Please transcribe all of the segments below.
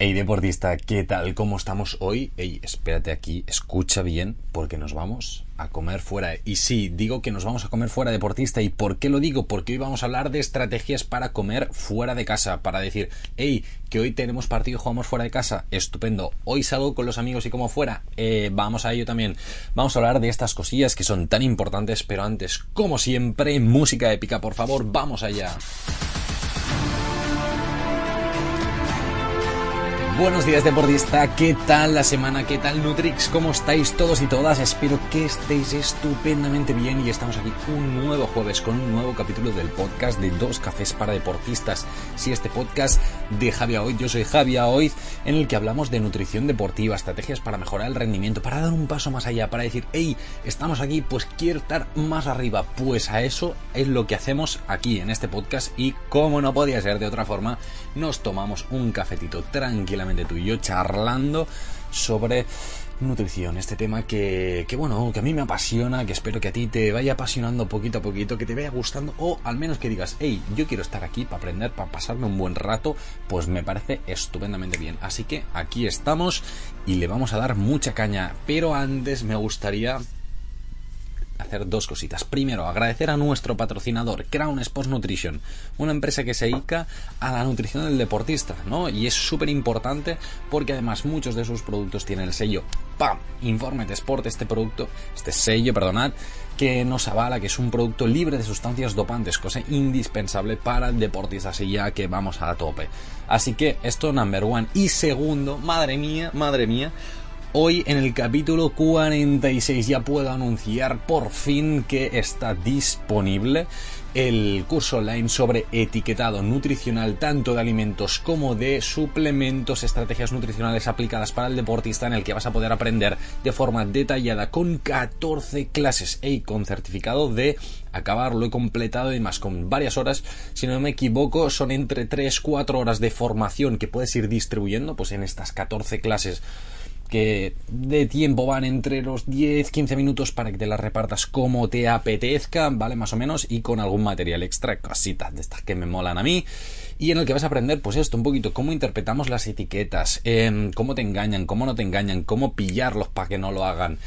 Hey deportista, ¿qué tal? ¿Cómo estamos hoy? Hey, espérate aquí, escucha bien, porque nos vamos a comer fuera. Y sí, digo que nos vamos a comer fuera deportista. ¿Y por qué lo digo? Porque hoy vamos a hablar de estrategias para comer fuera de casa. Para decir, hey, que hoy tenemos partido y jugamos fuera de casa. Estupendo. Hoy salgo con los amigos y como fuera. Eh, vamos a ello también. Vamos a hablar de estas cosillas que son tan importantes. Pero antes, como siempre, música épica, por favor, vamos allá. Buenos días deportista, ¿qué tal la semana? ¿Qué tal Nutrix? ¿Cómo estáis todos y todas? Espero que estéis estupendamente bien y estamos aquí un nuevo jueves con un nuevo capítulo del podcast de Dos Cafés para Deportistas. Sí, este podcast de Javier Hoy, yo soy Javier Hoy, en el que hablamos de nutrición deportiva, estrategias para mejorar el rendimiento, para dar un paso más allá, para decir, hey, estamos aquí, pues quiero estar más arriba. Pues a eso es lo que hacemos aquí en este podcast y como no podía ser de otra forma, nos tomamos un cafetito tranquilamente tú y yo charlando sobre nutrición, este tema que, que, bueno, que a mí me apasiona, que espero que a ti te vaya apasionando poquito a poquito, que te vaya gustando o al menos que digas, hey, yo quiero estar aquí para aprender, para pasarme un buen rato, pues me parece estupendamente bien. Así que aquí estamos y le vamos a dar mucha caña, pero antes me gustaría hacer dos cositas. Primero, agradecer a nuestro patrocinador, Crown Sports Nutrition, una empresa que se dedica a la nutrición del deportista, ¿no? Y es súper importante porque además muchos de sus productos tienen el sello ¡PAM! Informe Sport, este producto, este sello, perdonad, que nos avala que es un producto libre de sustancias dopantes, cosa indispensable para el deportista, así ya que vamos a tope. Así que esto number one. Y segundo, madre mía, madre mía, Hoy en el capítulo 46 ya puedo anunciar por fin que está disponible el curso online sobre etiquetado nutricional tanto de alimentos como de suplementos, estrategias nutricionales aplicadas para el deportista en el que vas a poder aprender de forma detallada con 14 clases y con certificado de acabar, lo he completado y más con varias horas, si no me equivoco son entre 3-4 horas de formación que puedes ir distribuyendo pues en estas 14 clases que de tiempo van entre los 10-15 minutos para que te las repartas como te apetezca, ¿vale? Más o menos, y con algún material extra, cositas de estas que me molan a mí, y en el que vas a aprender, pues esto, un poquito, cómo interpretamos las etiquetas, em, cómo te engañan, cómo no te engañan, cómo pillarlos para que no lo hagan.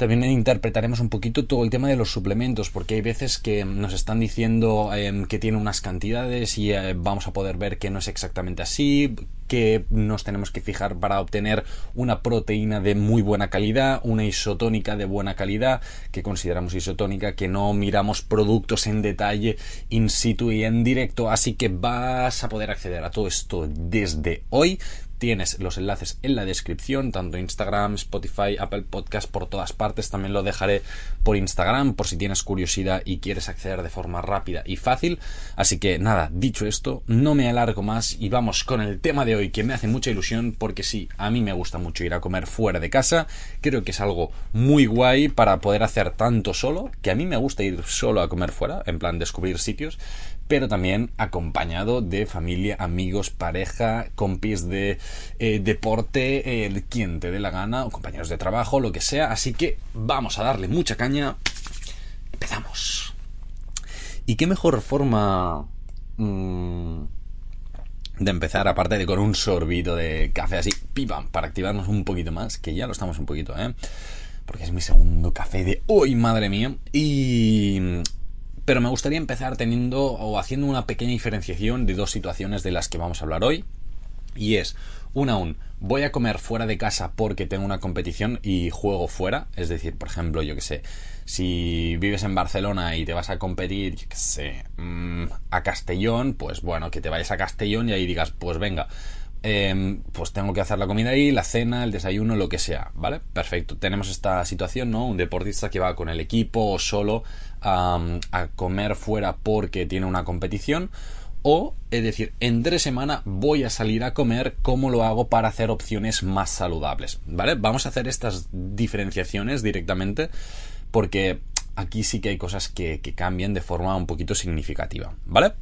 También interpretaremos un poquito todo el tema de los suplementos, porque hay veces que nos están diciendo em, que tiene unas cantidades y eh, vamos a poder ver que no es exactamente así, que nos tenemos que fijar para obtener una proteína de muy buena calidad, una isotónica de buena calidad, que consideramos isotónica, que no miramos productos en detalle in situ y en directo, así que vas a poder acceder a todo esto desde hoy Tienes los enlaces en la descripción, tanto Instagram, Spotify, Apple Podcast, por todas partes. También lo dejaré por Instagram por si tienes curiosidad y quieres acceder de forma rápida y fácil. Así que nada, dicho esto, no me alargo más y vamos con el tema de hoy que me hace mucha ilusión porque sí, a mí me gusta mucho ir a comer fuera de casa. Creo que es algo muy guay para poder hacer tanto solo, que a mí me gusta ir solo a comer fuera, en plan descubrir sitios, pero también acompañado de familia, amigos, pareja, compis de eh, deporte, el quien te dé la gana, o compañeros de trabajo, lo que sea. Así que vamos a darle mucha caña. Empezamos. ¿Y qué mejor forma mm, de empezar, aparte de con un sorbito de café así, pipam, para activarnos un poquito más, que ya lo estamos un poquito, ¿eh? Porque es mi segundo café de hoy, madre mía. Y pero me gustaría empezar teniendo o haciendo una pequeña diferenciación de dos situaciones de las que vamos a hablar hoy. Y es, una aún, voy a comer fuera de casa porque tengo una competición y juego fuera. Es decir, por ejemplo, yo que sé, si vives en Barcelona y te vas a competir, yo que sé, mm, a Castellón, pues bueno, que te vayas a Castellón y ahí digas, pues venga, em, pues tengo que hacer la comida ahí, la cena, el desayuno, lo que sea, ¿vale? Perfecto. Tenemos esta situación, ¿no? Un deportista que va con el equipo o solo a, comer fuera porque tiene una competición o, es decir, entre semana voy a salir a comer, ¿cómo lo hago para hacer opciones más saludables? ¿Vale? Vamos a hacer estas diferenciaciones directamente porque aquí sí que hay cosas que, que cambian de forma un poquito significativa, ¿vale?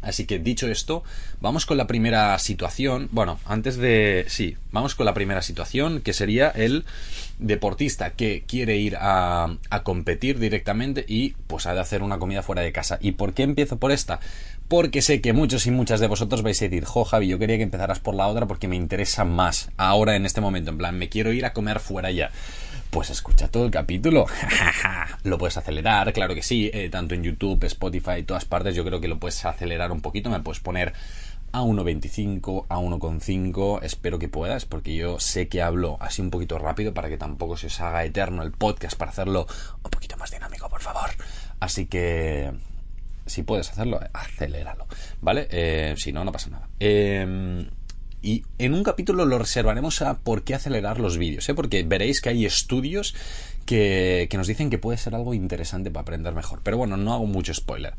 Así que dicho esto, vamos con la primera situación. Bueno, antes de... Sí, vamos con la primera situación, que sería el deportista que quiere ir a, a, competir directamente y pues ha de hacer una comida fuera de casa. ¿Y por qué empiezo por esta? Porque sé que muchos y muchas de vosotros vais a decir, jo Javi, yo quería que empezaras por la otra porque me interesa más ahora en este momento, en plan, me quiero ir a comer fuera ya. Pues escucha todo el capítulo. lo puedes acelerar, claro que sí, eh, tanto en YouTube, Spotify, todas partes, yo creo que lo puedes acelerar un poquito, me puedes poner a 1.25, a 1.5, espero que puedas, porque yo sé que hablo así un poquito rápido para que tampoco se os haga eterno el podcast, para hacerlo un poquito más dinámico, por favor. Así que, si puedes hacerlo, aceléralo, ¿vale? Eh, si no, no pasa nada. Eh, y en un capítulo lo reservaremos a por qué acelerar los vídeos, ¿eh? porque veréis que hay estudios que, que nos dicen que puede ser algo interesante para aprender mejor. Pero bueno, no hago mucho spoiler.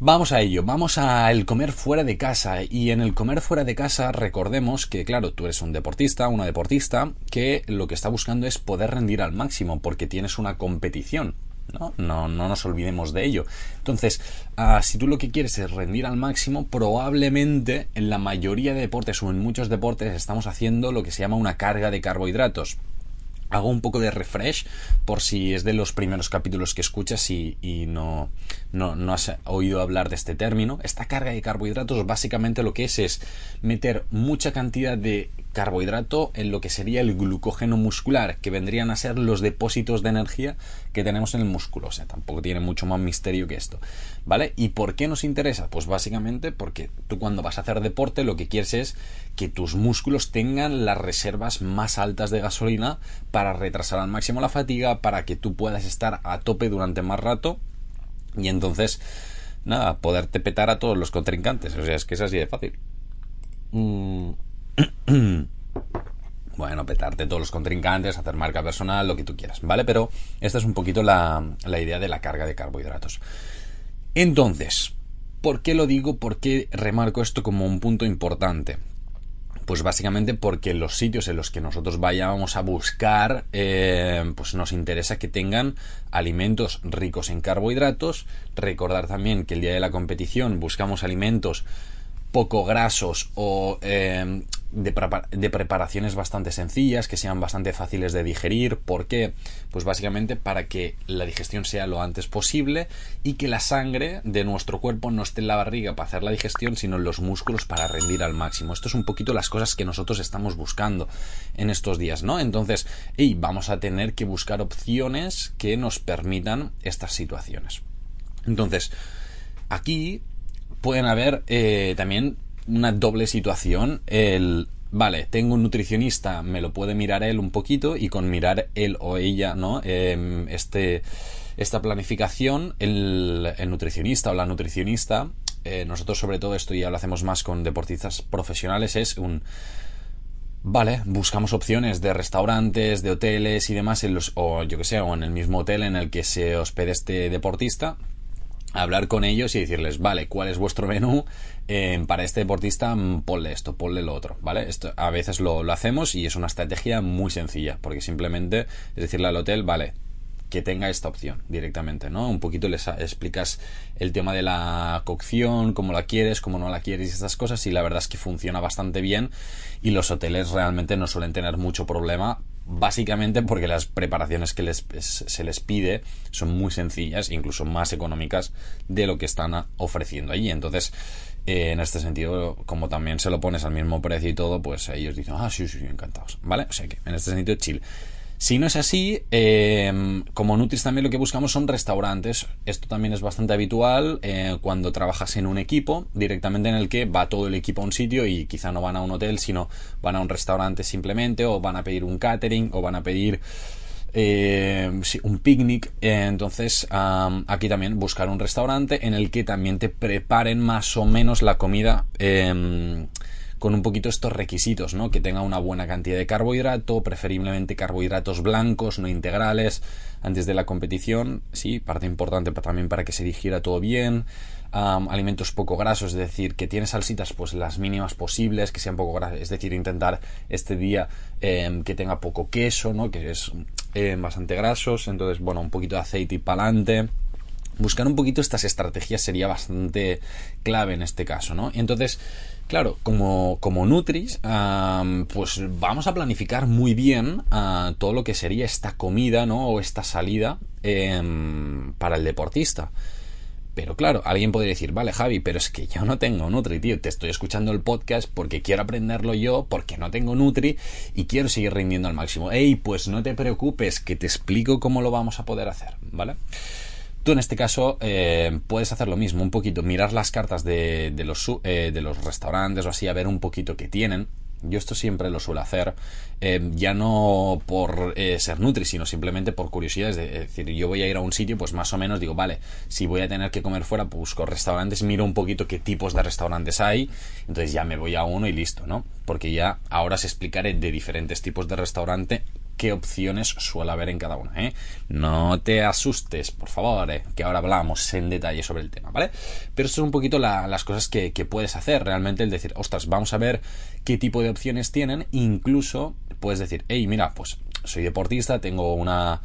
Vamos a ello, vamos a el comer fuera de casa y en el comer fuera de casa recordemos que claro, tú eres un deportista, una deportista que lo que está buscando es poder rendir al máximo porque tienes una competición ¿no? No, no nos olvidemos de ello. Entonces, uh, si tú lo que quieres es rendir al máximo, probablemente en la mayoría de deportes o en muchos deportes estamos haciendo lo que se llama una carga de carbohidratos hago un poco de refresh por si es de los primeros capítulos que escuchas y, no, no, no, has oído hablar de este término. Esta carga de carbohidratos básicamente lo que es es meter mucha cantidad de carbohidrato en lo que sería el glucógeno muscular, que vendrían a ser los depósitos de energía que tenemos en el músculo. O sea, tampoco tiene mucho más misterio que esto. ¿Vale? ¿Y por qué nos interesa? Pues básicamente porque tú cuando vas a hacer deporte lo que quieres es que tus músculos tengan las reservas más altas de gasolina para retrasar al máximo la fatiga, para que tú puedas estar a tope durante más rato y entonces, nada, poderte petar a todos los contrincantes. O sea, es que es así de fácil. Mm. bueno, petarte todos los contrincantes, hacer marca personal, lo que tú quieras, ¿vale? Pero esta es un poquito la, la idea de la carga de carbohidratos. Entonces, ¿por qué lo digo? ¿Por qué remarco esto como un punto importante? Pues básicamente porque los sitios en los que nosotros vayamos a buscar, eh, pues nos interesa que tengan alimentos ricos en carbohidratos. Recordar también que el día de la competición buscamos alimentos poco grasos o eh, de, preparaciones bastante sencillas, que sean bastante fáciles de digerir. ¿Por qué? Pues básicamente para que la digestión sea lo antes posible y que la sangre de nuestro cuerpo no esté en la barriga para hacer la digestión, sino en los músculos para rendir al máximo. Esto es un poquito las cosas que nosotros estamos buscando en estos días, ¿no? Entonces, hey, vamos a tener que buscar opciones que nos permitan estas situaciones. Entonces, aquí pueden haber eh, también una doble situación. El, vale, tengo un nutricionista, me lo puede mirar él un poquito y con mirar él o ella, ¿no? Em, este, esta planificación, el, nutricionista o la nutricionista, eh, nosotros sobre todo esto ya lo hacemos más con deportistas profesionales, es un... Vale, buscamos opciones de restaurantes, de hoteles y demás, en los, o yo que sé, o en el mismo hotel en el que se hospede este deportista, hablar con ellos y decirles, vale, ¿cuál es vuestro menú? Eh, para este deportista, mm, ponle esto, ponle lo otro, ¿vale? Esto a veces lo, hacemos y es una estrategia muy sencilla, porque simplemente es decirle al hotel, vale, que tenga esta opción directamente, ¿no? Un poquito les explicas el tema de la cocción, cómo la quieres, cómo no la quieres y estas cosas, y la verdad es que funciona bastante bien y los hoteles realmente no suelen tener mucho problema básicamente porque las preparaciones que les, se les pide son muy sencillas, incluso más económicas de lo que están ofreciendo allí. Entonces, eh, en este sentido, como también se lo pones al mismo precio y todo, pues ellos dicen, ah, sí, sí, encantados. ¿Vale? O sea que, en este sentido, chill. Si no es así, eh, como Nutris también lo que buscamos son restaurantes. Esto también es bastante habitual eh, cuando trabajas en un equipo, directamente en el que va todo el equipo a un sitio y quizá no van a un hotel, sino van a un restaurante simplemente, o van a pedir un catering, o van a pedir eh, un picnic. entonces, aquí también buscar un restaurante en el que también te preparen más o menos la comida em, con un poquito estos requisitos, ¿no? Que tenga una buena cantidad de carbohidrato, preferiblemente carbohidratos blancos, no integrales, antes de la competición, sí, parte importante también para que se digiera todo bien. alimentos poco grasos, es decir, que tiene salsitas pues las mínimas posibles, que sean poco grasas, es decir, intentar este día em, que tenga poco queso, ¿no? Que es em, bastante grasos, entonces, bueno, un poquito de aceite y pa'lante buscar un poquito estas estrategias sería bastante clave en este caso, ¿no? Entonces, claro, como, como Nutris, pues vamos a planificar muy bien ah, todo lo que sería esta comida, ¿no? O esta salida em, para el deportista. Pero claro, alguien podría decir, vale, Javi, pero es que yo no tengo Nutri, tío. Te estoy escuchando el podcast porque quiero aprenderlo yo, porque no tengo Nutri y quiero seguir rindiendo al máximo. Ey, pues no te preocupes, que te explico cómo lo vamos a poder hacer, ¿vale? Tú en este caso eh, puedes hacer lo mismo, un poquito, mirar las cartas de, los, eh, de los restaurantes o así, a ver un poquito qué tienen. Yo esto siempre lo suelo hacer, eh, ya no por ser Nutri, sino simplemente por curiosidad. Es decir, yo voy a ir a un sitio, pues más o menos digo, vale, si voy a tener que comer fuera, busco restaurantes, miro un poquito qué tipos de restaurantes hay, entonces ya me voy a uno y listo, ¿no? Porque ya ahora os explicaré de diferentes tipos de restaurante qué opciones suele haber en cada una. ¿eh? No te asustes, por favor, ¿eh? que ahora hablamos en detalle sobre el tema, ¿vale? Pero esto es un poquito las cosas que, puedes hacer realmente, el decir, ostras, vamos a ver qué tipo de opciones tienen, incluso puedes decir, hey, mira, pues soy deportista, tengo una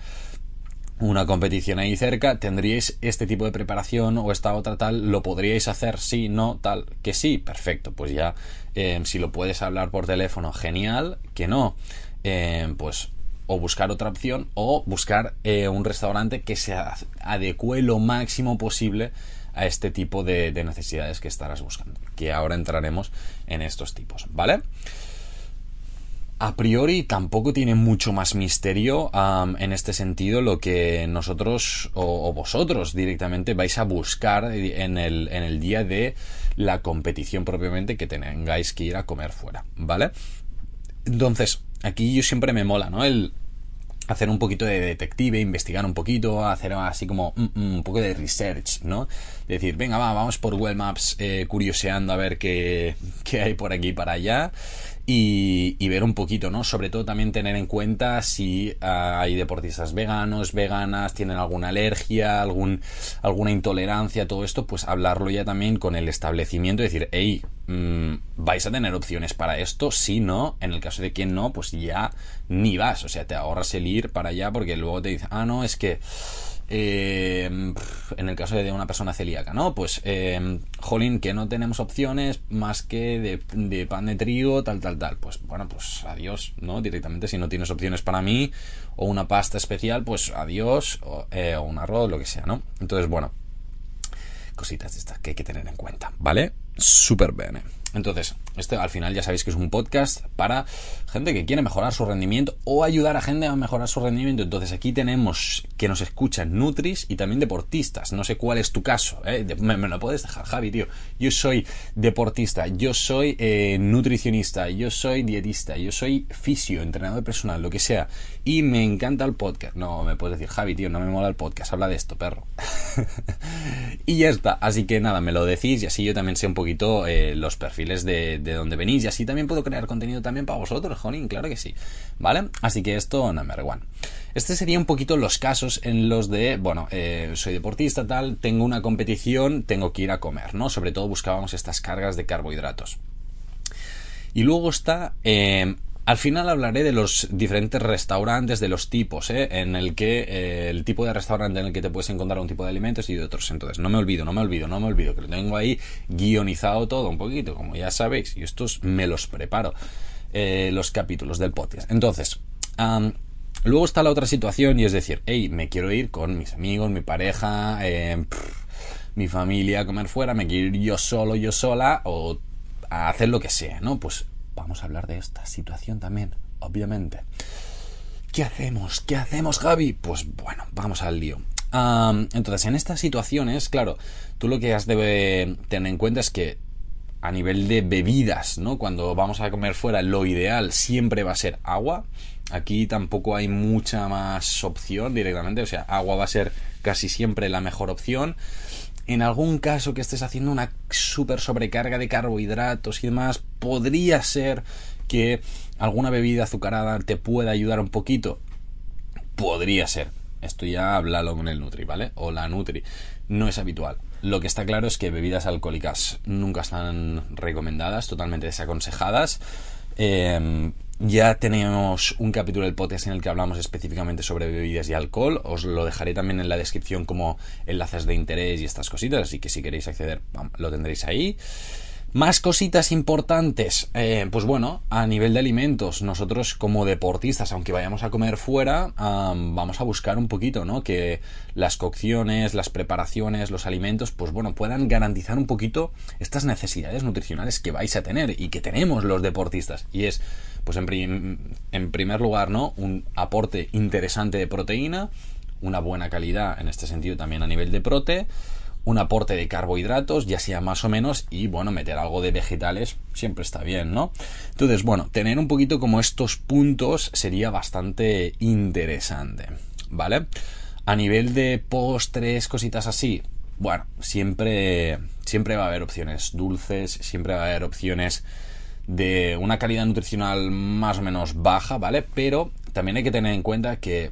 una competición ahí cerca, tendríais este tipo de preparación o esta otra tal, lo podríais hacer, sí, no, tal, que sí, perfecto, pues ya eh, si lo puedes hablar por teléfono, genial, que no, pues o buscar otra opción o buscar eh, un restaurante que se adecue lo máximo posible a este tipo de, necesidades que estarás buscando. Que ahora entraremos en estos tipos, ¿vale? A priori tampoco tiene mucho más misterio en este sentido lo que nosotros o, vosotros directamente vais a buscar en el, en el día de la competición propiamente que tengáis que ir a comer fuera, ¿vale? Entonces, aquí yo siempre me mola, ¿no? El hacer un poquito de detective, investigar un poquito, hacer así como mm, mm, un poco de research, ¿no? Decir, venga, va, vamos por Google Maps eh, curioseando a ver qué, qué hay por aquí para allá y, ver un poquito, ¿no? Sobre todo también tener en cuenta si ah, hay deportistas veganos, veganas, tienen alguna alergia, algún, alguna intolerancia, todo esto, pues hablarlo ya también con el establecimiento y decir, hey, mm, ¿vais a tener opciones para esto? Si no, en el caso de que no, pues ya ni vas, o sea, te ahorras el ir para allá porque luego te dicen, ah, no, es que eh, en el caso de una persona celíaca, ¿no? Pues, eh, jolín, que no tenemos opciones más que de, pan de trigo, tal, tal, tal. Pues bueno, pues adiós, ¿no? Directamente, si no tienes opciones para mí, o una pasta especial, pues adiós, o, eh, un arroz, lo que sea, ¿no? Entonces, bueno, cositas de estas que hay que tener en cuenta, ¿vale? Súper bien. Entonces, este al final ya sabéis que es un podcast para gente que quiere mejorar su rendimiento o ayudar a gente a mejorar su rendimiento. Entonces aquí tenemos que nos escuchan Nutris y también deportistas. No sé cuál es tu caso. ¿eh? Me, lo puedes dejar, Javi, tío. Yo soy deportista, yo soy eh, nutricionista, yo soy dietista, yo soy fisio, entrenador personal, lo que sea. Y me encanta el podcast. No, me puedes decir, Javi, tío, no me mola el podcast. Habla de esto, perro. y ya está. Así que nada, me lo decís y así yo también sé un poquito eh, los perfiles de, de donde venís y así también puedo crear contenido también para vosotros, jolín, claro que sí, ¿vale? Así que esto, number one. Este sería un poquito los casos en los de, bueno, eh, soy deportista, tal, tengo una competición, tengo que ir a comer, ¿no? Sobre todo buscábamos estas cargas de carbohidratos. Y luego está eh, al final hablaré de los diferentes restaurantes, de los tipos, ¿eh? en el que eh, el tipo de restaurante en el que te puedes encontrar un tipo de alimentos y de otros. Entonces, no me olvido, no me olvido, no me olvido, que lo tengo ahí guionizado todo un poquito, como ya sabéis, y estos me los preparo, eh, los capítulos del podcast. Entonces, luego está la otra situación y es decir, hey, me quiero ir con mis amigos, mi pareja, mi familia a comer fuera, me quiero ir yo solo, yo sola, o a hacer lo que sea, ¿no? Pues vamos a hablar de esta situación también, obviamente. ¿Qué hacemos? ¿Qué hacemos, Javi? Pues bueno, vamos al lío. entonces, en estas situaciones, claro, tú lo que has de tener en cuenta es que a nivel de bebidas, ¿no? Cuando vamos a comer fuera, lo ideal siempre va a ser agua. Aquí tampoco hay mucha más opción directamente, o sea, agua va a ser casi siempre la mejor opción en algún caso que estés haciendo una super sobrecarga de carbohidratos y demás, podría ser que alguna bebida azucarada te pueda ayudar un poquito. Podría ser. Esto ya háblalo con el Nutri, ¿vale? O la Nutri. No es habitual. Lo que está claro es que bebidas alcohólicas nunca están recomendadas, totalmente desaconsejadas. Eh, ya tenemos un capítulo del podcast en el que hablamos específicamente sobre bebidas y alcohol. Os lo dejaré también en la descripción como enlaces de interés y estas cositas. Así que si queréis acceder, lo tendréis ahí. Más cositas importantes, eh, pues bueno, a nivel de alimentos, nosotros como deportistas, aunque vayamos a comer fuera, vamos a buscar un poquito, ¿no? Que las cocciones, las preparaciones, los alimentos, pues bueno, puedan garantizar un poquito estas necesidades nutricionales que vais a tener y que tenemos los deportistas. Y es, pues en, en primer lugar, ¿no? Un aporte interesante de proteína, una buena calidad en este sentido también a nivel de prote un aporte de carbohidratos, ya sea más o menos, y bueno, meter algo de vegetales siempre está bien, ¿no? Entonces, bueno, tener un poquito como estos puntos sería bastante interesante, ¿vale? A nivel de postres, cositas así, bueno, siempre, siempre va a haber opciones dulces, siempre va a haber opciones de una calidad nutricional más o menos baja, ¿vale? Pero también hay que tener en cuenta que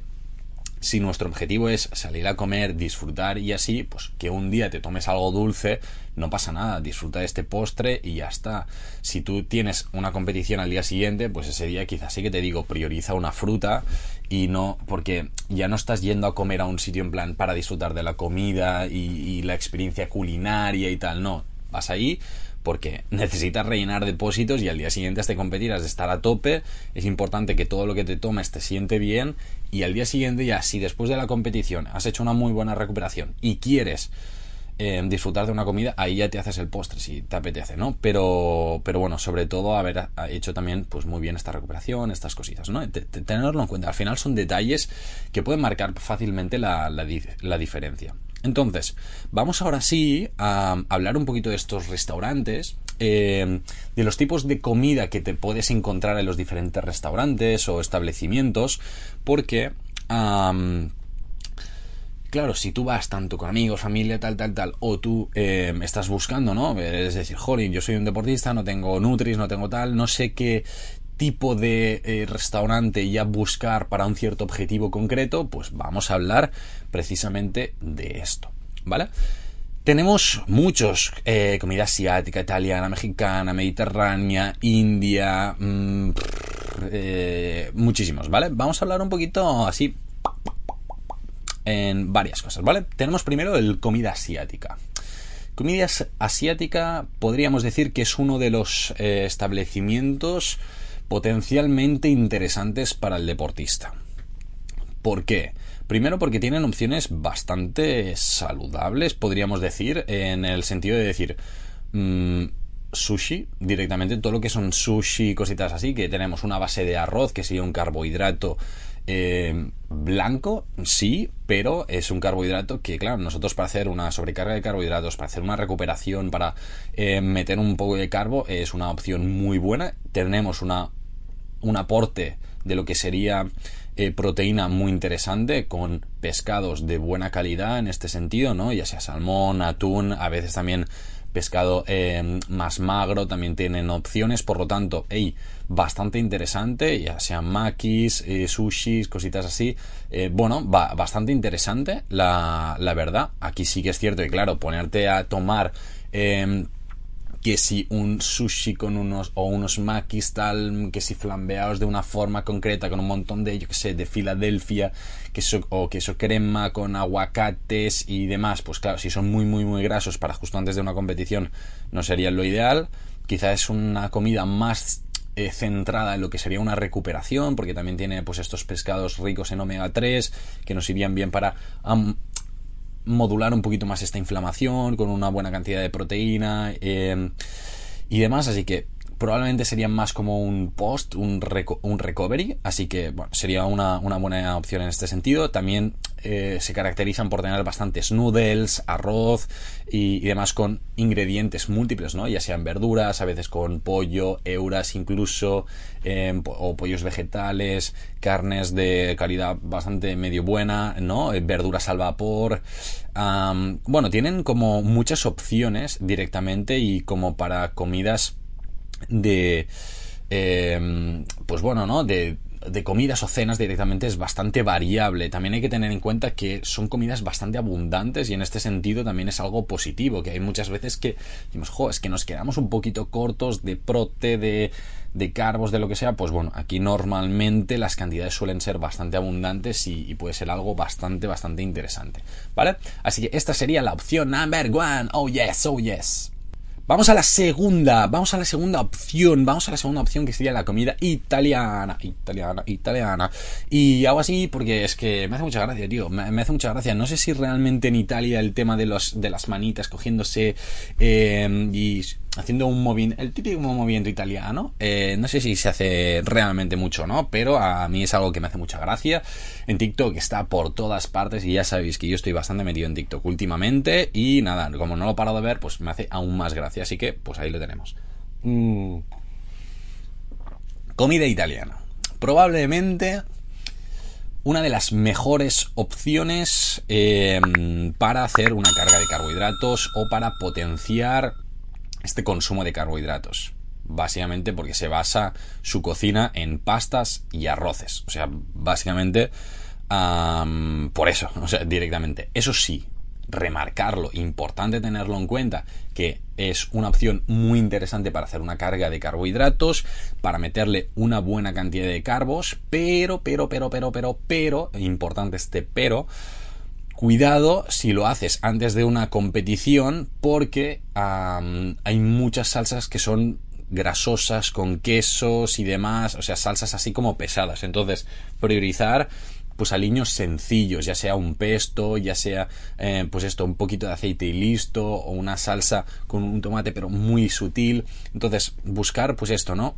si nuestro objetivo es salir a comer, disfrutar y así, pues que un día te tomes algo dulce, no pasa nada, disfruta de este postre y ya está. Si tú tienes una competición al día siguiente, pues ese día quizás sí que te digo, prioriza una fruta y no, porque ya no estás yendo a comer a un sitio en plan para disfrutar de la comida y, la experiencia culinaria y tal, no, vas ahí porque necesitas rellenar depósitos y al día siguiente has de competir, has de estar a tope, es importante que todo lo que te tomes te siente bien y al día siguiente ya si después de la competición has hecho una muy buena recuperación y quieres eh, disfrutar de una comida, ahí ya te haces el postre si te apetece, ¿no? Pero, pero bueno, sobre todo haber hecho también pues muy bien esta recuperación, estas cositas, ¿no? Tenerlo en cuenta. Al final son detalles que pueden marcar fácilmente la, la diferencia. Entonces, vamos ahora sí a hablar un poquito de estos restaurantes, eh, de los tipos de comida que te puedes encontrar en los diferentes restaurantes o establecimientos, porque... claro, si tú vas tanto con amigos, familia, tal, tal, tal, o tú eh, estás buscando, ¿no? Es decir, jolín, yo soy un deportista, no tengo Nutris, no tengo tal, no sé qué tipo de eh, restaurante ya buscar para un cierto objetivo concreto, pues vamos a hablar precisamente de esto, ¿vale? Tenemos muchos, eh, comida asiática, italiana, mexicana, mediterránea, india, mm, eh, muchísimos, ¿vale? Vamos a hablar un poquito así en varias cosas, ¿vale? Tenemos primero el comida asiática. Comida asiática podríamos decir que es uno de los establecimientos potencialmente interesantes para el deportista. ¿Por qué? Primero porque tienen opciones bastante saludables, podríamos decir, en el sentido de decir mm, sushi, directamente todo lo que son sushi y cositas así, que tenemos una base de arroz, que sería un carbohidrato eh, blanco, sí, pero es un carbohidrato que, claro, nosotros para hacer una sobrecarga de carbohidratos, para hacer una recuperación, para eh, meter un poco de carbo, es una opción muy buena. Tenemos una un aporte de lo que sería eh, proteína muy interesante con pescados de buena calidad en este sentido, ¿no? Ya sea salmón, atún, a veces también pescado eh, más magro también tienen opciones, por lo tanto, hey, bastante interesante, ya sean makis, eh, sushis, cositas así, bueno, va bastante interesante, la, la verdad, aquí sí que es cierto y claro, ponerte a tomar que si un sushi con unos o unos makis tal, que si flambeados de una forma concreta con un montón de, yo que sé, de Filadelfia, queso, o queso crema con aguacates y demás, pues claro, si son muy muy muy grasos para justo antes de una competición no sería lo ideal. Quizás es una comida más eh, centrada en lo que sería una recuperación, porque también tiene pues estos pescados ricos en omega 3 que nos irían bien para modular un poquito más esta inflamación con una buena cantidad de proteína eh, y demás. Así que probablemente sería más como un post, un, recovery, así que sería una, buena opción en este sentido. También eh, se caracterizan por tener bastantes noodles, arroz y, demás con ingredientes múltiples, ¿no? Ya sean verduras, a veces con pollo, euras incluso, em, o pollos vegetales, carnes de calidad bastante medio buena, ¿no? Verduras al vapor. bueno, tienen como muchas opciones directamente y como para comidas de... Em, pues bueno, ¿no? De, de comidas o cenas directamente es bastante variable. También hay que tener en cuenta que son comidas bastante abundantes y en este sentido también es algo positivo, que hay muchas veces que decimos, jo, es que nos quedamos un poquito cortos de prote, de, de carbos, de lo que sea. Pues bueno, aquí normalmente las cantidades suelen ser bastante abundantes y, y puede ser algo bastante, bastante interesante. ¿Vale? Así que esta sería la opción number one. Oh yes, oh yes. Vamos a la segunda, vamos a la segunda opción, vamos a la segunda opción que sería la comida italiana, italiana, italiana. Y hago así porque es que me hace mucha gracia, tío, me, hace mucha gracia. No sé si realmente en Italia el tema de los de las manitas cogiéndose eh, y haciendo un movimiento, el típico movimiento italiano, eh, no sé si se hace realmente mucho no, pero a mí es algo que me hace mucha gracia. En TikTok está por todas partes y ya sabéis que yo estoy bastante metido en TikTok últimamente y nada, como no lo he parado de ver, pues me hace aún más gracia, así que pues ahí lo tenemos. Mm. Comida italiana. Probablemente una de las mejores opciones eh, para hacer una carga de carbohidratos o para potenciar este consumo de carbohidratos. Básicamente porque se basa su cocina en pastas y arroces. O sea, básicamente por eso, o sea, directamente. Eso sí, remarcarlo, importante tenerlo en cuenta, que es una opción muy interesante para hacer una carga de carbohidratos, para meterle una buena cantidad de carbos, pero, pero, pero, pero, pero, pero, importante este pero, Cuidado si lo haces antes de una competición porque hay muchas salsas que son grasosas con quesos y demás, o sea, salsas así como pesadas. Entonces, priorizar pues aliños sencillos, ya sea un pesto, ya sea eh, pues esto, un poquito de aceite y listo, o una salsa con un tomate pero muy sutil. Entonces, buscar pues esto, ¿no?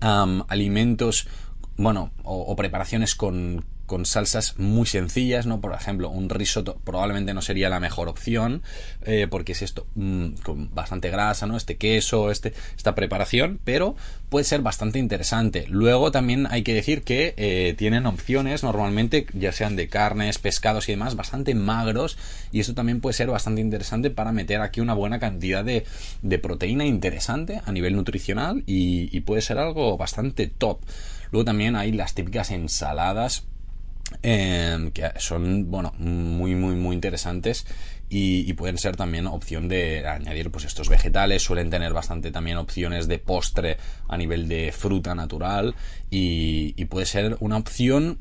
alimentos, bueno, o preparaciones con, con salsas muy sencillas, ¿no? Por ejemplo, un risotto probablemente no sería la mejor opción, eh, porque es esto mm, con bastante grasa, ¿no? Este queso, este, esta preparación, pero puede ser bastante interesante. Luego también hay que decir que eh, tienen opciones normalmente, ya sean de carnes, pescados y demás, bastante magros, y esto también puede ser bastante interesante para meter aquí una buena cantidad de, proteína interesante a nivel nutricional y puede ser algo bastante top. Luego también hay las típicas ensaladas Em, que son, bueno, muy, muy, muy interesantes y, pueden ser también opción de añadir pues estos vegetales, suelen tener bastante también opciones de postre a nivel de fruta natural y, y puede ser una opción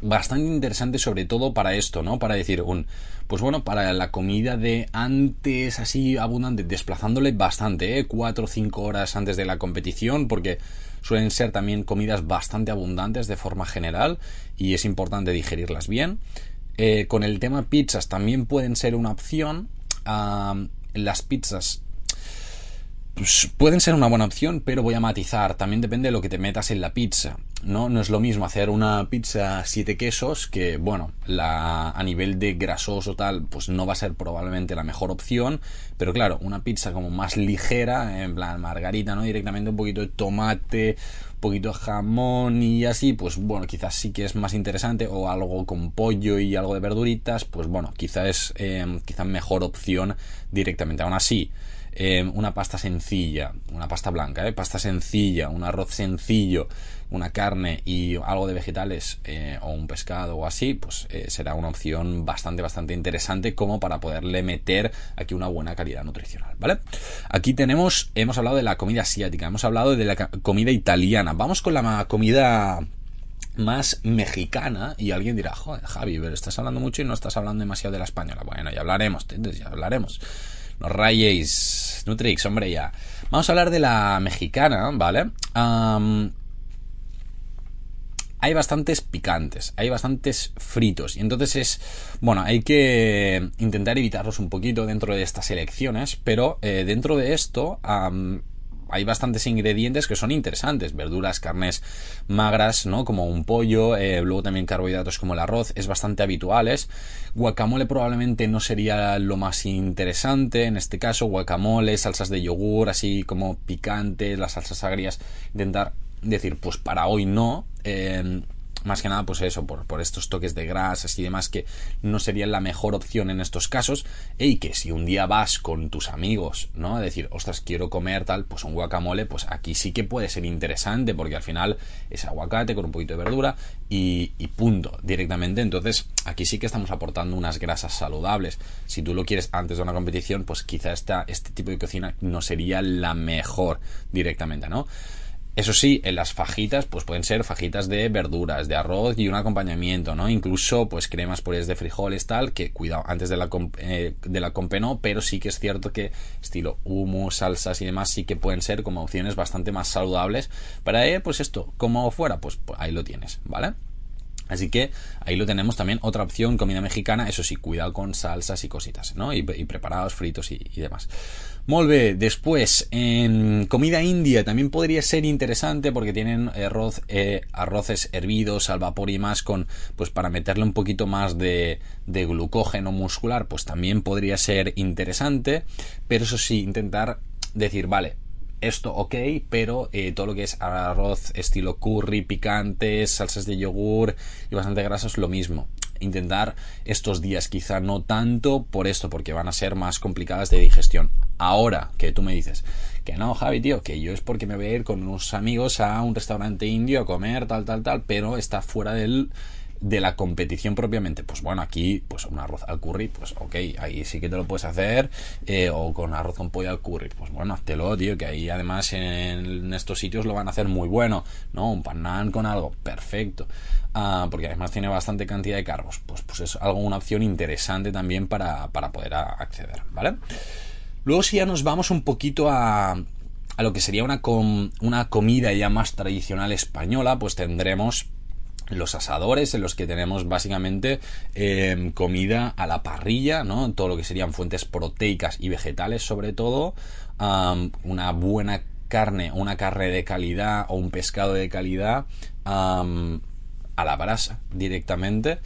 bastante interesante sobre todo para esto, ¿no? Para decir un, pues bueno, para la comida de antes así abundante, desplazándole bastante, ¿eh? Cuatro o cinco horas antes de la competición, porque suelen ser también comidas bastante abundantes de forma general y es importante digerirlas bien. Eh, con el tema pizzas también pueden ser una opción. las pizzas pues, pueden ser una buena opción, pero voy a matizar. También depende de lo que te metas en la pizza. ¿no? No es lo mismo hacer una pizza siete quesos, que bueno, la, a nivel de grasoso tal, pues no va a ser probablemente la mejor opción. Pero claro, una pizza como más ligera, en plan margarita, ¿no? Directamente un poquito de tomate, un poquito de jamón y así, pues bueno, quizás sí que es más interesante. O algo con pollo y algo de verduritas, pues bueno, quizás es eh, quizá mejor opción directamente. Aún así, Em, una pasta sencilla, una pasta blanca, ¿eh? pasta sencilla, un arroz sencillo, una carne y algo de vegetales eh, o un pescado o así, pues eh, será una opción bastante, bastante interesante como para poderle meter aquí una buena calidad nutricional, ¿vale? Aquí tenemos, hemos hablado de la comida asiática, hemos hablado de la comida italiana, vamos con la comida más mexicana y alguien dirá, joder, Javi, pero estás hablando mucho y no estás hablando demasiado de la española. Bueno, ya hablaremos, ya hablaremos. No rayéis. Nutrix, hombre, ya. Vamos a hablar de la mexicana, ¿vale? hay bastantes picantes, hay bastantes fritos. Y entonces es, bueno, hay que intentar evitarlos un poquito dentro de estas elecciones, pero eh, dentro de esto hay bastantes ingredientes que son interesantes, verduras, carnes magras, ¿no? Como un pollo, eh, luego también carbohidratos como el arroz, es bastante habituales. Guacamole probablemente no sería lo más interesante, en este caso guacamole, salsas de yogur, así como picantes, las salsas agrias, intentar decir, pues para hoy no. Eh, más que nada, pues eso, por, por estos toques de grasas y demás que no serían la mejor opción en estos casos. Y que si un día vas con tus amigos, ¿no? A decir, ostras, quiero comer tal, pues un guacamole, pues aquí sí que puede ser interesante, porque al final es aguacate con un poquito de verdura y, y punto, directamente. Entonces, aquí sí que estamos aportando unas grasas saludables. Si tú lo quieres antes de una competición, pues quizá esta, este tipo de cocina no sería la mejor directamente, ¿no? Eso sí, en las fajitas, pues pueden ser fajitas de verduras, de arroz y un acompañamiento, ¿no? Incluso, pues cremas puras de frijoles, tal, que cuidado, antes de la, eh, de la compe no, pero sí que es cierto que estilo humus, salsas y demás sí que pueden ser como opciones bastante más saludables para, eh, pues esto, como fuera, pues, pues ahí lo tienes, ¿vale? Así que ahí lo tenemos también. Otra opción, comida mexicana, eso sí, cuidado con salsas y cositas, ¿no? Y, preparados, fritos y, demás. Molve, después, en comida india también podría ser interesante porque tienen arroz, eh, arroces hervidos al vapor y más con, pues para meterle un poquito más de, de glucógeno muscular, pues también podría ser interesante. Pero eso sí, intentar decir, vale, esto ok, pero eh, todo lo que es arroz estilo curry, picantes, salsas de yogur y bastante grasa es lo mismo. Intentar estos días quizá no tanto por esto, porque van a ser más complicadas de digestión. Ahora que tú me dices que no, Javi, tío, que yo es porque me voy a ir con unos amigos a un restaurante indio a comer, tal, tal, tal, pero está fuera del de la competición propiamente, pues bueno, aquí, pues un arroz al curry, pues ok, ahí sí que te lo puedes hacer, eh, o con arroz con pollo al curry, pues bueno, háztelo, tío, que ahí además en, estos sitios lo van a hacer muy bueno, ¿no? Un panán con algo, perfecto, ah, porque además tiene bastante cantidad de carbos, pues, pues es algo, una opción interesante también para, para poder acceder, ¿vale? Luego si ya nos vamos un poquito a, a lo que sería una, una comida ya más tradicional española, pues tendremos los asadores en los que tenemos básicamente em, comida a la parrilla, ¿no? Todo lo que serían fuentes proteicas y vegetales sobre todo, una buena carne, una carne de calidad o un pescado de calidad a la brasa directamente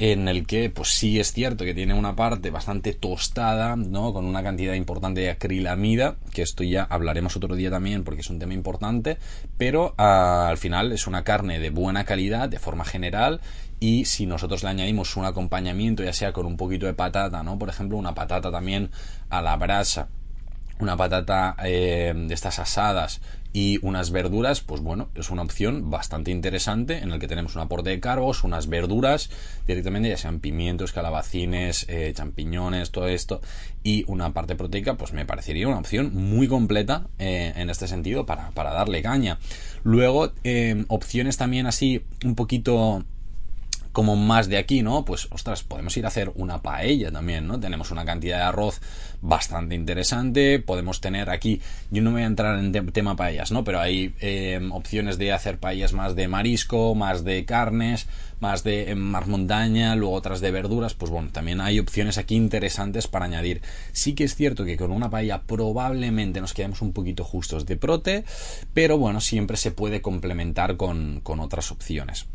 en el que pues sí es cierto que tiene una parte bastante tostada, ¿no? Con una cantidad importante de acrilamida, que esto ya hablaremos otro día también porque es un tema importante, pero ah, al final es una carne de buena calidad de forma general y si nosotros le añadimos un acompañamiento, ya sea con un poquito de patata, ¿no? Por ejemplo, una patata también a la brasa, una patata eh, de estas asadas y unas verduras, pues bueno, es una opción bastante interesante en el que tenemos un aporte de carbos, unas verduras directamente, ya sean pimientos, calabacines, eh, champiñones, todo esto, y una parte proteica, pues me parecería una opción muy completa eh, en este sentido para, para darle caña. Luego, opciones también así un poquito como más de aquí, ¿no? Pues, ostras, podemos ir a hacer una paella también, ¿no? Tenemos una cantidad de arroz bastante interesante, podemos tener aquí, yo no voy a entrar en tema paellas, ¿no? Pero hay em, opciones de hacer paellas más de marisco, más de carnes, más de em, mar montaña, luego otras de verduras, pues bueno, también hay opciones aquí interesantes para añadir. Sí que es cierto que con una paella probablemente nos quedemos un poquito justos de prote, pero bueno, siempre se puede complementar con, con otras opciones.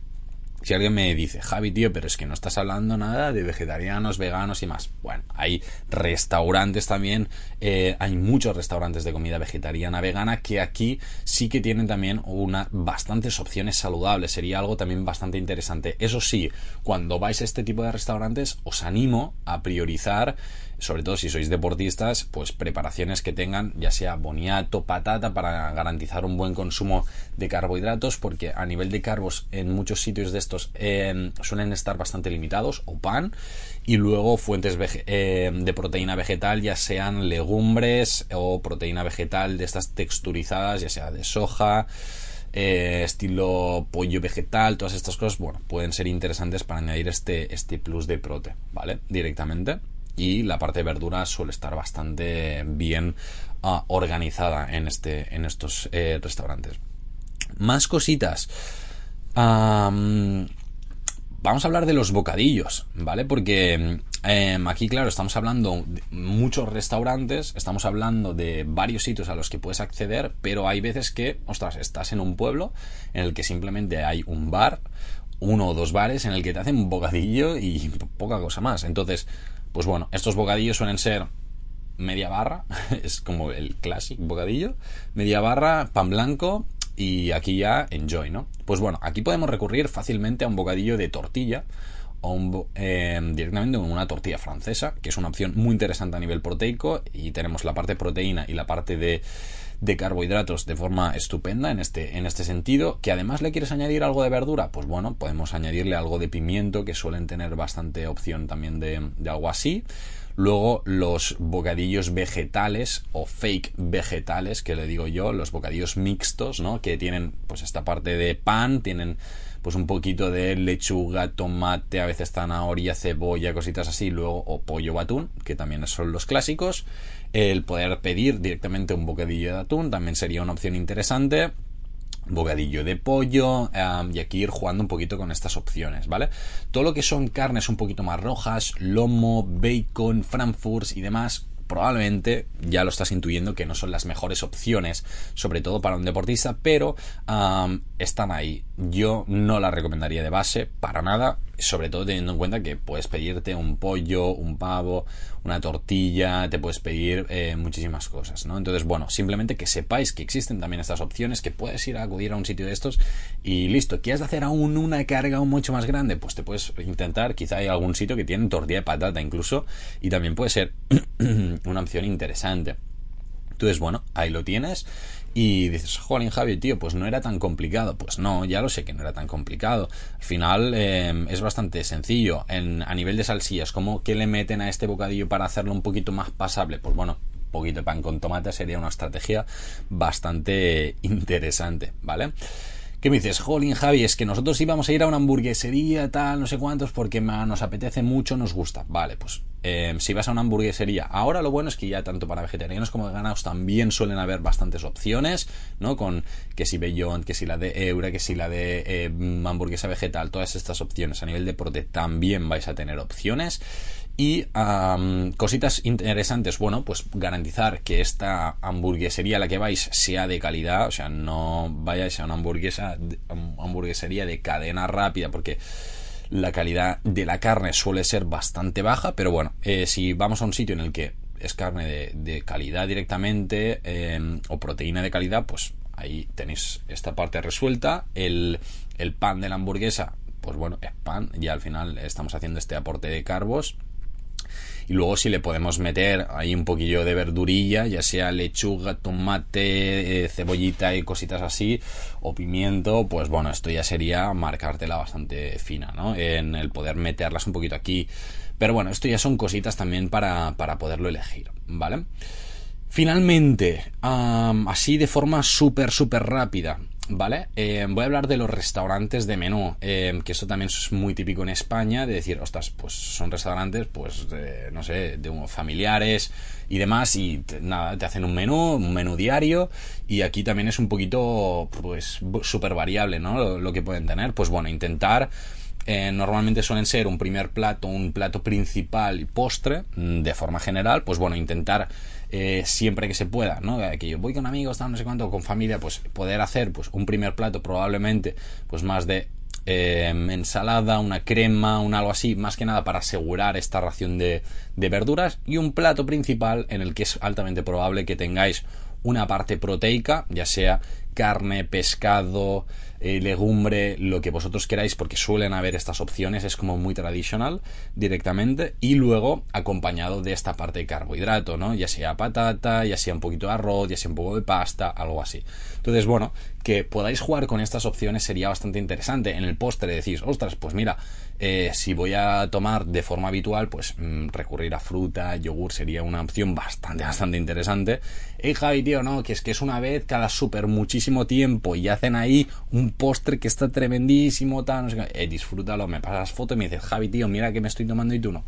Si alguien me dice, Javi, tío, pero es que no estás hablando nada de vegetarianos, veganos y más. Bueno, hay restaurantes también, eh, hay muchos restaurantes de comida vegetariana, vegana, que aquí sí que tienen también una, bastantes opciones saludables. Sería algo también bastante interesante. Eso sí, cuando vais a este tipo de restaurantes, os animo a priorizar sobre todo si sois deportistas, pues preparaciones que tengan ya sea boniato, patata, para garantizar un buen consumo de carbohidratos, porque a nivel de carbos en muchos sitios de estos em, suelen estar bastante limitados, o pan, y luego fuentes em, de proteína vegetal, ya sean legumbres o proteína vegetal de estas texturizadas, ya sea de soja, eh, estilo pollo vegetal, todas estas cosas, bueno, pueden ser interesantes para añadir este, este plus de prote, ¿vale? Directamente y la parte de verduras suele estar bastante bien ah, organizada en, este, en estos eh, restaurantes. Más cositas. vamos a hablar de los bocadillos, ¿vale? Porque em, aquí, claro, estamos hablando de muchos restaurantes, estamos hablando de varios sitios a los que puedes acceder, pero hay veces que, ostras, estás en un pueblo en el que simplemente hay un bar, uno o dos bares en el que te hacen un bocadillo y poca cosa más. Entonces, pues bueno, estos bocadillos suelen ser media barra, es como el clásico bocadillo, media barra, pan blanco y aquí ya enjoy, ¿no? Pues bueno, aquí podemos recurrir fácilmente a un bocadillo de tortilla o un, eh, una tortilla francesa, que es una opción muy interesante a nivel proteico y tenemos la parte proteína y la parte de de carbohidratos de forma estupenda en este, en este sentido. Que además le quieres añadir algo de verdura, pues bueno, podemos añadirle algo de pimiento, que suelen tener bastante opción también de, algo así. Luego los bocadillos vegetales o fake vegetales, que le digo yo, los bocadillos mixtos, ¿no? Que tienen pues esta parte de pan, tienen pues un poquito de lechuga, tomate, a veces zanahoria, cebolla, cositas así, luego o pollo o atún, que también son los clásicos. El poder pedir directamente un bocadillo de atún también sería una opción interesante bocadillo de pollo y aquí ir jugando un poquito con estas opciones, ¿vale? Todo lo que son carnes un poquito más rojas, lomo, bacon, frankfurts y demás, probablemente ya lo estás intuyendo que no son las mejores opciones, sobre todo para un deportista, pero están ahí. Yo no las recomendaría de base para nada, sobre todo teniendo en cuenta que puedes pedirte un pollo, un pavo, una tortilla, te puedes pedir eh, muchísimas cosas, ¿no? Entonces, bueno, simplemente que sepáis que existen también estas opciones, que puedes ir a acudir a un sitio de estos y listo. ¿Quieres hacer aún una carga aún mucho más grande? Pues te puedes intentar, quizá hay algún sitio que tiene tortilla de patata incluso, y también puede ser una opción interesante. Entonces, bueno, ahí lo tienes. Y dices, jolín, Javi, tío, pues no era tan complicado. Pues no, ya lo sé que no era tan complicado. Al final em, es bastante sencillo. En, a nivel de salsillas, ¿cómo que le meten a este bocadillo para hacerlo un poquito más pasable? Pues bueno, un poquito de pan con tomate sería una estrategia bastante interesante, ¿vale? ¿Qué me dices? Jolín, Javi, es que nosotros íbamos a ir a una hamburguesería, tal, no sé cuántos, porque nos apetece mucho, nos gusta. Vale, pues eh, si vas a una hamburguesería, ahora lo bueno es que ya tanto para vegetarianos como veganos también suelen haber bastantes opciones, ¿no? Con que si Beyond, que si la de Eura, que si la de eh, hamburguesa vegetal, todas estas opciones. A nivel de deporte también vais a tener opciones. Y cositas interesantes, bueno, pues garantizar que esta hamburguesería a la que vais sea de calidad, o sea, no vayáis a una hamburguesa, hamburguesería de cadena rápida, porque la calidad de la carne suele ser bastante baja, pero bueno, eh, si vamos a un sitio en el que es carne de, calidad directamente em, o proteína de calidad, pues ahí tenéis esta parte resuelta. El, el pan de la hamburguesa, pues bueno, es pan, y al final estamos haciendo este aporte de carbos y luego si le podemos meter ahí un poquillo de verdurilla, ya sea lechuga, tomate, eh, cebollita y cositas así, o pimiento, pues bueno, esto ya sería marcártela bastante fina, ¿no? En el poder meterlas un poquito aquí. Pero bueno, esto ya son cositas también para, para poderlo elegir, ¿vale? Finalmente, así de forma súper, súper rápida, ¿Vale? Eh, voy a hablar de los restaurantes de menú, eh, que eso también es muy típico en España, de decir, ostras, pues son restaurantes, pues, no sé, de familiares y demás, y nada, te hacen un menú, un menú diario, y aquí también es un poquito, pues, súper variable, ¿no? Lo, que pueden tener, pues bueno, intentar... Eh, normalmente suelen ser un primer plato, un plato principal y postre, mm, de forma general, pues bueno, intentar eh, siempre que se pueda, ¿no? Que yo voy con amigos, no sé cuánto, con familia, pues poder hacer pues un primer plato probablemente pues más de eh, ensalada, una crema, un algo así, más que nada para asegurar esta ración de, de verduras y un plato principal en el que es altamente probable que tengáis una parte proteica, ya sea carne, pescado, eh, legumbre, lo que vosotros queráis, porque suelen haber estas opciones, es como muy tradicional directamente, y luego acompañado de esta parte de carbohidrato, ¿no? Ya sea patata, ya sea un poquito de arroz, ya sea un poco de pasta, algo así. Entonces, bueno, que podáis jugar con estas opciones sería bastante interesante. En el postre decís, ostras, pues mira, eh, si voy a tomar de forma habitual, pues mm, recurrir a fruta, yogur sería una opción bastante, bastante interesante. Hey Javi, tío, no, que es que es una vez cada súper muchísimo tiempo y hacen ahí un postre que está tremendísimo, tal, no sé. Eh, disfrútalo, me pasas foto y me dices, Javi, tío, mira que me estoy tomando y tú no.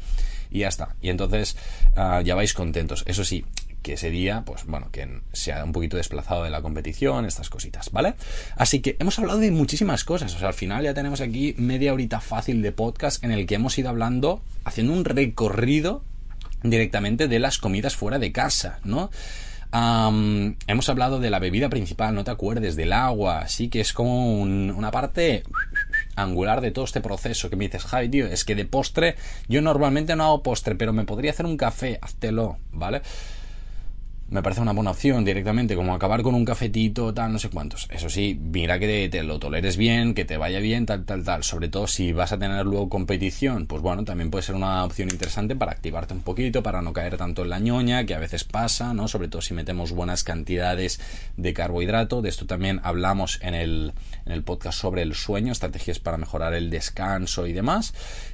Y ya está. Y entonces ah, ya vais contentos. Eso sí, que ese día, pues bueno, que se ha un poquito desplazado de la competición, estas cositas, ¿vale? Así que hemos hablado de muchísimas cosas, o sea, al final ya tenemos aquí media horita fácil de podcast en el que hemos ido hablando, haciendo un recorrido directamente de las comidas fuera de casa, ¿no? hemos hablado de la bebida principal, no te acuerdes, del agua, así que es como una parte angular de todo este proceso que me dices, Javi, tío, es que de postre, yo normalmente no hago postre, pero me podría hacer un café, háztelo, ¿vale? Me parece una buena opción directamente, como acabar con un cafetito, tal, no sé cuántos. Eso sí, mira que te, lo toleres bien, que te vaya bien, tal, tal, tal. Sobre todo si vas a tener luego competición, pues bueno, también puede ser una opción interesante para activarte un poquito, para no caer tanto en la ñoña, que a veces pasa, ¿no? Sobre todo si metemos buenas cantidades de carbohidrato. De esto también hablamos en el, en el podcast sobre el sueño, estrategias para mejorar el descanso y demás.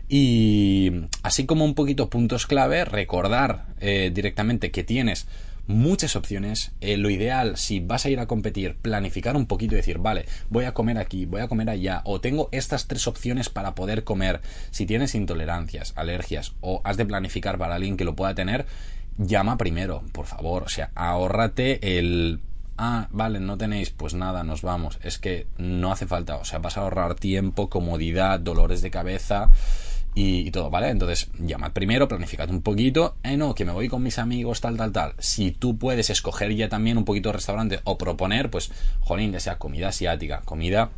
Y así como un poquito puntos clave, recordar eh, directamente que tienes muchas opciones. Eh, lo ideal, si vas a ir a competir, planificar un poquito y decir, vale, voy a comer aquí, voy a comer allá, o tengo estas tres opciones para poder comer. Si tienes intolerancias, alergias, o has de planificar para alguien que lo pueda tener, llama primero, por favor. O sea, ahórrate el ah, vale, no tenéis, pues nada, nos vamos. Es que no hace falta, o sea, vas a ahorrar tiempo, comodidad, dolores de cabeza y, todo, ¿vale? Entonces, llamad primero, planificad un poquito, eh, no, que me voy con mis amigos, tal, tal, tal. Si tú puedes escoger ya también un poquito de restaurante o proponer, pues, jolín, ya sea comida asiática, comida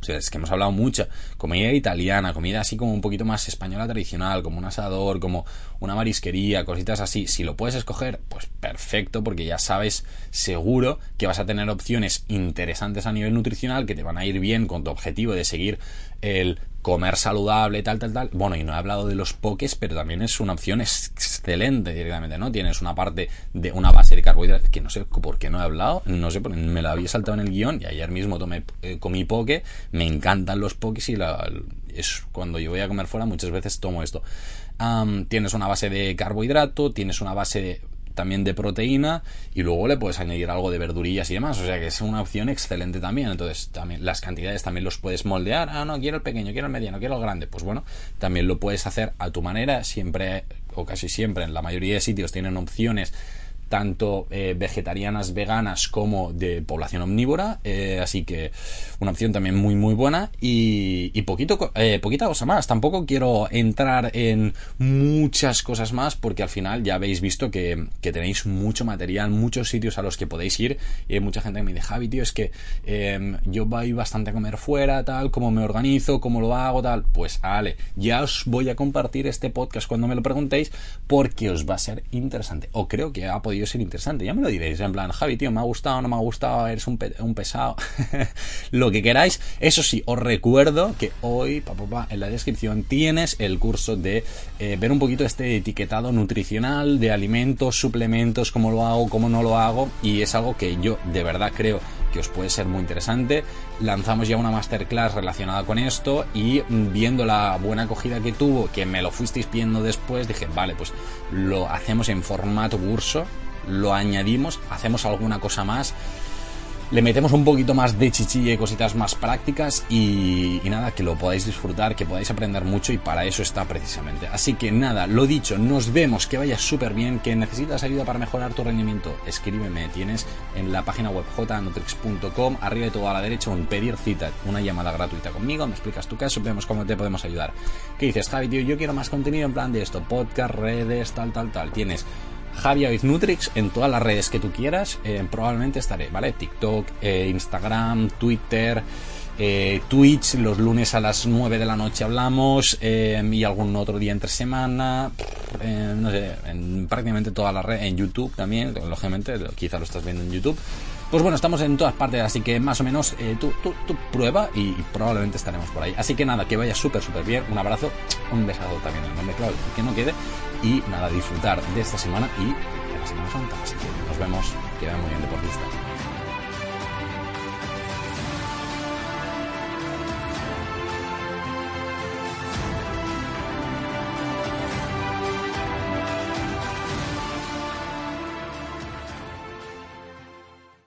o sea, es que hemos hablado mucho. Comida italiana, comida así como un poquito más española tradicional, como un asador, como una marisquería, cositas así. Si lo puedes escoger, pues perfecto, porque ya sabes seguro que vas a tener opciones interesantes a nivel nutricional que te van a ir bien con tu objetivo de seguir el comer saludable, tal, tal, tal. Bueno, y no he hablado de los pokés, pero también es una opción excelente directamente, ¿no? Tienes una parte de una base de carbohidratos que no sé por qué no he hablado, no sé, me la había saltado en el guion y ayer mismo tomé, eh, comí poke, me encantan los pokés y es cuando yo voy a comer fuera muchas veces tomo esto. tienes una base de carbohidrato, tienes una base de también de proteína y luego le puedes añadir algo de verdurillas y demás, o sea que es una opción excelente también. Entonces, también las cantidades también los puedes moldear. Ah, no, quiero el pequeño, quiero el mediano, quiero el grande. Pues bueno, también lo puedes hacer a tu manera, siempre o casi siempre en la mayoría de sitios tienen opciones tanto eh, vegetarianas, veganas como de población omnívora, eh, así que una opción también muy muy buena. Y, poquito, eh, poquita cosa más, tampoco quiero entrar en muchas cosas más porque al final ya habéis visto que, que tenéis mucho material, muchos sitios a los que podéis ir. Y hay mucha gente que me dice, Javi, tío, es que em, yo voy bastante a comer fuera, tal, cómo me organizo, cómo lo hago, tal, pues vale, ya os voy a compartir este podcast cuando me lo preguntéis porque os va a ser interesante. O creo que ha podido ser interesante. Ya me lo diréis, en plan, Javi, tío, me ha gustado, no me ha gustado, eres un, un pesado, lo que queráis. Eso sí, os recuerdo que hoy, papá, en la descripción tienes el curso de eh, ver un poquito este etiquetado nutricional de alimentos, suplementos, cómo lo hago, cómo no lo hago, y es algo que yo de verdad creo que os puede ser muy interesante. Lanzamos ya una masterclass relacionada con esto y viendo la buena acogida que tuvo, que me lo fuisteis viendo después, dije, vale, pues lo hacemos en formato curso lo añadimos, hacemos alguna cosa más, le metemos un poquito más de chichilla y cositas más prácticas y, nada, que lo podáis disfrutar, que podáis aprender mucho y para eso está precisamente. Así que nada, lo dicho, nos vemos, que vaya súper bien, que necesitas ayuda para mejorar tu rendimiento, escríbeme, tienes en la página web jnutrix.com, arriba de todo a la derecha un pedir cita, una llamada gratuita conmigo, me explicas tu caso, vemos cómo te podemos ayudar. ¿Qué dices, Javi, tío? Yo quiero más contenido en plan de esto, podcast, redes, tal, tal, tal. Tienes Javi Nutrix en todas las redes que tú quieras. Eh, probablemente estaré, ¿vale? TikTok, eh, Instagram, Twitter, eh, Twitch, los lunes a las 9 de la noche hablamos y algún otro día entre semana. no sé, en prácticamente todas las redes. En YouTube también, lógicamente, quizá lo estás viendo en YouTube. Pues bueno, estamos en todas partes, así que más o menos tú, tú, prueba y, probablemente estaremos por ahí. Así que nada, que vaya súper, súper bien. Un abrazo, un besado también en el nombre, claro, que no quede y nada, disfrutar de esta semana y de la Semana Santa. Así que nos vemos, que muy bien deportistas.